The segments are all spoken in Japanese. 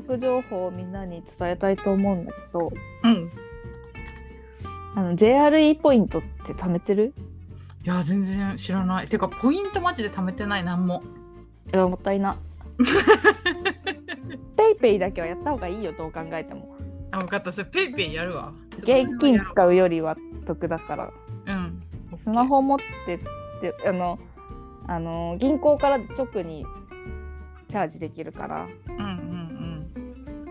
得情報をみんなに伝えたいと思うんだけどうん。あの JRE ポイントって貯めてる？いや全然知らない。てかポイントマジで貯めてないなんも。いやもったいな。ペイペイだけはやった方がいいよどう考えても。あ分かった。それペイペイやるわ。現金使うよりは得だから。うん。スマホ持ってってあのあの銀行から直にチャージできるから。うんうん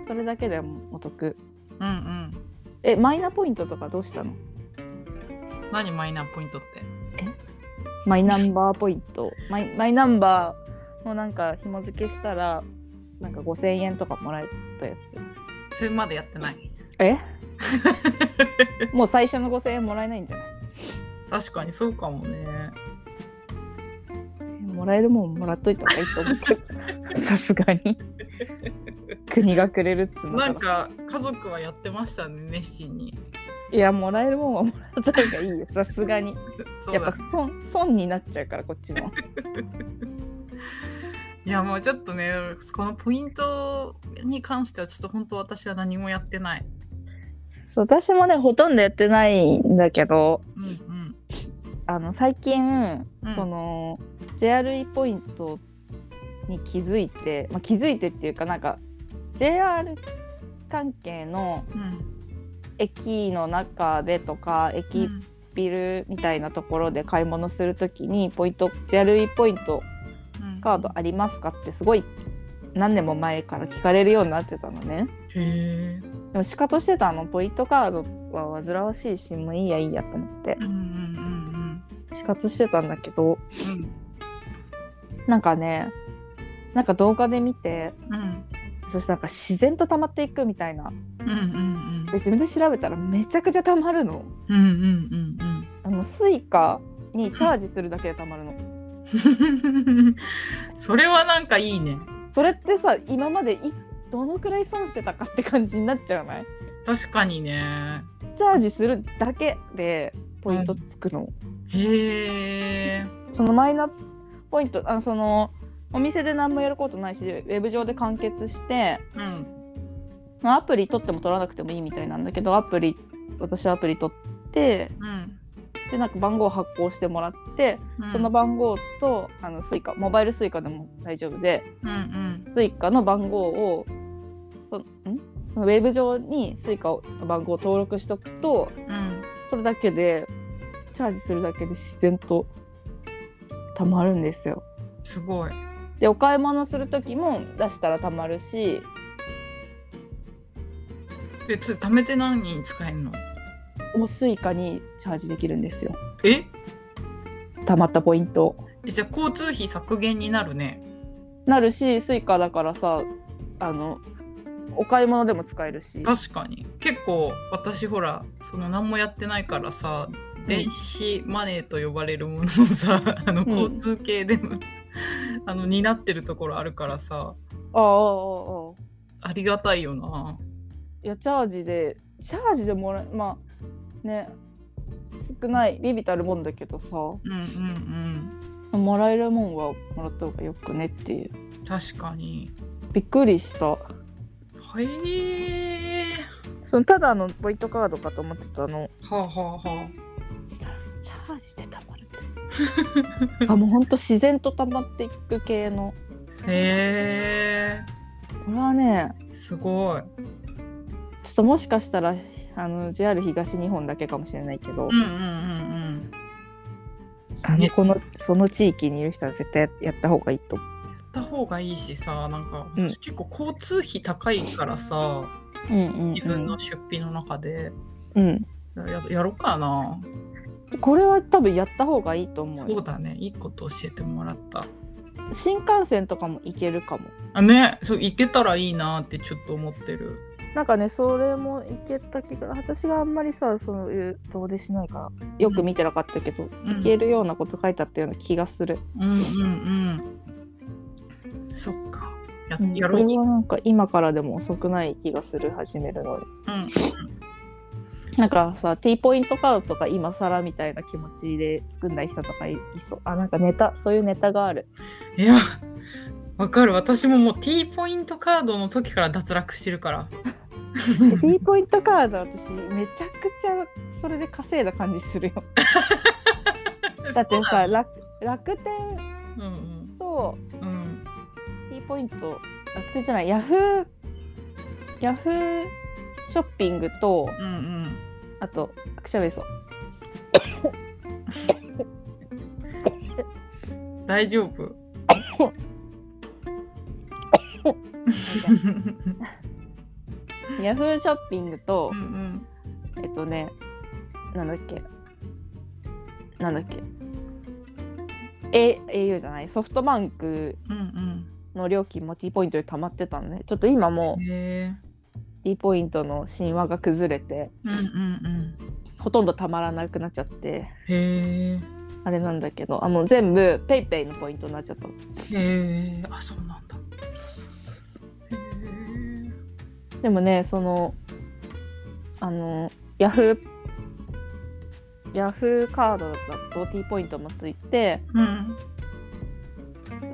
それだけでもお得。うんうん。うんえマイナポイントとかどうしたの？何マイナポイントって？マイナンバーポイント。マイマイナンバーのなんか紐付けしたらなんか5000円とかもらえたやそれまでやってない。つえ？もう最初の5000円もらえないんじゃない？確かにそうかもね。もらえるもんもらっといた方がいいと思うけど。さすがに国がくれるっな。んかか家族はやってましたね熱心に。いやもらえるもんはもらった方がいいよ。さすがに。やっぱ損損になっちゃうからこっちも。いやもうちょっとねこのポイントに関してはちょっと本当私は何もやってない。そう私もねほとんどやってないんだけどうんうん。あの最近、うん。その JRE ポイントに気づいて、まあ、気づいてっていうかなんか JR 関係のうん駅の中でとか駅ビルみたいなところで買い物するときにポイント JRE ポイントうんカードありますかってすごい何年も前から聞かれるようになってたのね。でも仕方してたのポイントカードは煩わしいしもういいやいいやと思って。うんうんうん死活してたんだけどうん。なんかねなんか動画で見てうんそしてなんか自然と溜まっていくみたいな。うんうんうん。で自分で調べたらめちゃくちゃ溜まるの。うんうんうん。あのスイカにチャージするだけで溜まるの。う んそれはなんかいいね。それってさ今までいどのくらい損してたかって感じになっちゃうない？確かにね。チャージするだけでポイントつくの、へえそのマイナポイントあのそのお店で何もやることないしウェブ上で完結してうん。まあアプリ取っても取らなくてもいいみたいなんだけどアプリ私はアプリ取ってうん。でなんか番号発行してもらって、うん。その番号とあのスイカモバイルスイカでも大丈夫でうんうん。スイカの番号をそん？ウェブ上にスイカの番号を登録しとくとうん。それだけでチャージするだけで自然とたまるんですよ。すごいでお買い物する時も出したらたまるし。えっ貯めて何に使えるの？もうスイカにチャージできるんですよ。え？たまったポイント。えじゃあ交通費削減になるね。なるしスイカだからさあのお買い物でも使えるし。確かに。結構私ほらその何もやってないからさ電子マネーと呼ばれるものをさ、あのん。交通系でも、あの担ってるところあるからさ。ああああああ。ありがたいよな。いやチャージでチャージでもらえまあね少ないビビたるもんだけどさ。うんうんもらえるもんはもらった方がよくねっていう。うん確かに。びっくりした。はいそのただのポイントカードかと思ってたの。はあはあはしたらチャージあもうほんと自然とたまっていく系の。あへこれはねえすごい。ちょっともしかしたらあの JR 東日本だけかもしれないけど、うんうんうんうん。ねあのこのその地域にいる人は絶対やった方がいいと。思う。やった方がいいしさなんかうん。私結構交通費高いからさ、うんうん自分の出費の中で。うん、ややろうかなこれは多分やった方がいいと思うよ。そうだね。いいこと教えてもらった。新幹線とかも行けるかも。あね。そう行けたらいいなってちょっと思ってる。なんかねそれも行けた気が私があんまりさそういう遠出しないからよく見てなかったけど、うん。行けるようなこと書いてあったような気がする、うんうんうん。そっか。やうんやろう。これはなんか今からでも遅くない気がする始めるのに。うんなんかさ T ポイントカードとか今更みたいな気持ちで作んない人とかいいそう。あなんかネタそういうネタがある。いやわかる。私ももう T ポイントカードの時から脱落してるから。T ポイントカード私めちゃくちゃそれで稼いだ感じするよ。だってさ楽楽天うんとうん。うん T ポイント楽天じゃないヤフーヤフーショッピングとうんうんあとくしゃべりそう。大丈夫。ヤフーショッピングとうんうん。えっとねなんだっけ。なんだっけ。A au じゃない。ソフトバンクうんの料金も T ポイントで溜まってたのね。ちょっと今もう T ポイントの神話が崩れてうんうんうん。ほとんどたまらなくなっちゃってへえあれなんだけどあの全部 PayPay のポイントになっちゃった。のへえあそうなんだ。でもねそのあのヤフーヤフーカードだと T ポイントもついてうん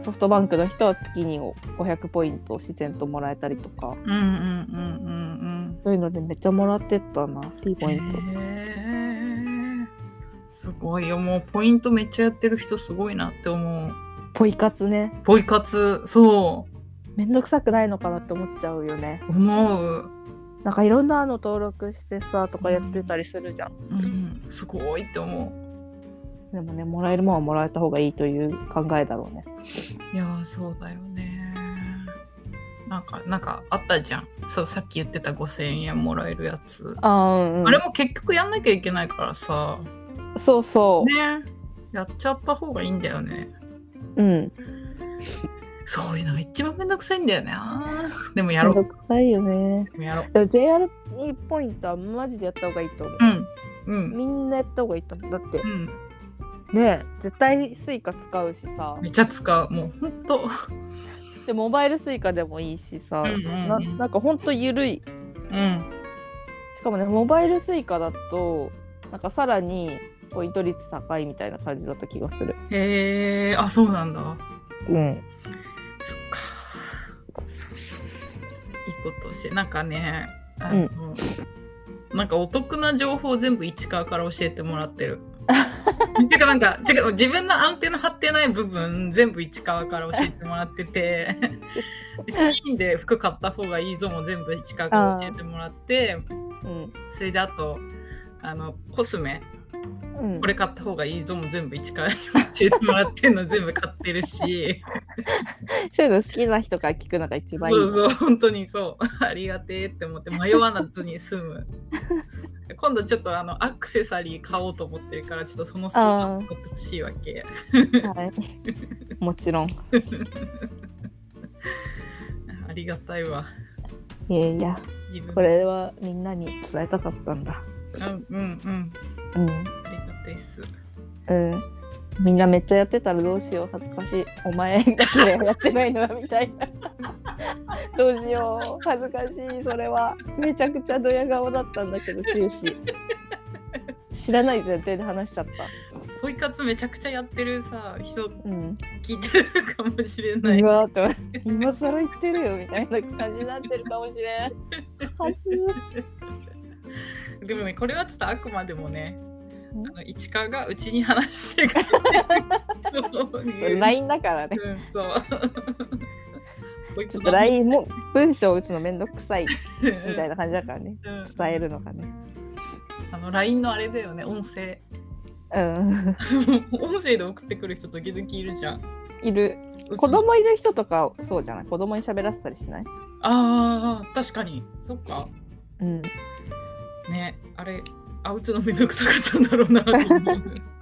ソフトバンクの人は月に500ポイントを自然ともらえたりとか。うんうんうんうんそういうのでめっちゃもらってったな T うんポイント。すごいよもうポイントめっちゃやってる人すごいなって思う。ポイ活ね。ポイ活そめんどくさくないのかなって思っちゃうよね。う思う、なんかいろんなの登録してさとかやってたりするじゃん、うん、すごいって思うでもねもらえるもんはもらえた方がいいという考えだろうね。いやーそうだよね。なんかなんかあったじゃん。そうさっき言ってた5000円もらえるやつ、あーうん、うん、あれも結局やんなきゃいけないからさ。そうそう、ね。やっちゃった方がいいんだよね。うん。そういうのが一番めんどくさいんだよね。でもやめんどろうくさいよね。でもやろう。でも JR ポイントはマジでやった方がいいと思う、うん。うん。みんなやった方がいいと思う。だってうんね絶対スイカ使うしさ。めちゃ使うもうほんと。でモバイルスイカでもいいしさ、うんうんうん。ななんかほんとゆるい。うん。しかもねモバイルスイカだとなんかさらにポイント率高いみたいな感じだった気がする。へえあそうなんだ。うん。そっか。いいことして。なんかねあの、なんかお得な情報を全部市川から教えてもらってる。てかなんか違う自分のアンテナ張ってない部分全部市川から教えてもらっててシーンで服買った方がいいぞも全部市川から教えてもらってうん。それであとあのコスメうん。これ買った方がいいぞも全部市川に教えてもらってんの全部買ってるし。そういうの好きな人から聞くのが一番いい。そうそう本当にそう。ありがてえって思って迷わなずに済む。今度ちょっとあのアクセサリー買おうと思ってるからちょっとその相談を取ってほしいわけ。はい、もちろん。ありがたいわ。いやいや。これはみんなに伝えたかったんだ。うんうんうん。うんありがたいっす。うん。みんなめっちゃやってたらどうしよう。恥ずかしい。お前だけでやってないのはみたいな。どうしよう。恥ずかしい。それは。めちゃくちゃドヤ顔だったんだけど終始。知らない前提で話しちゃった。ポイ活めちゃくちゃやってるさ人うん。聞いてるかもしれない。うわーっ今更言ってるよみたいな感じになってるかもしれん。はずでもねこれはちょっとあくまでもねんあの市川がうちに話してくれて LINE だからね。うん、そう。ちょっと LINE も文章を打つのめんどくさいみたいな。な感じだからね。うん。伝えるのがね。あの LINE のあれだよね、音声。うん。音声で送ってくる人時々いるじゃん。いる。子供いる人とかそうじゃない？子供に喋らせたりしない？ああ、確かに。そっか。うん。ね、あれ、あ、打つのめんどくさかったんだろうなと思う。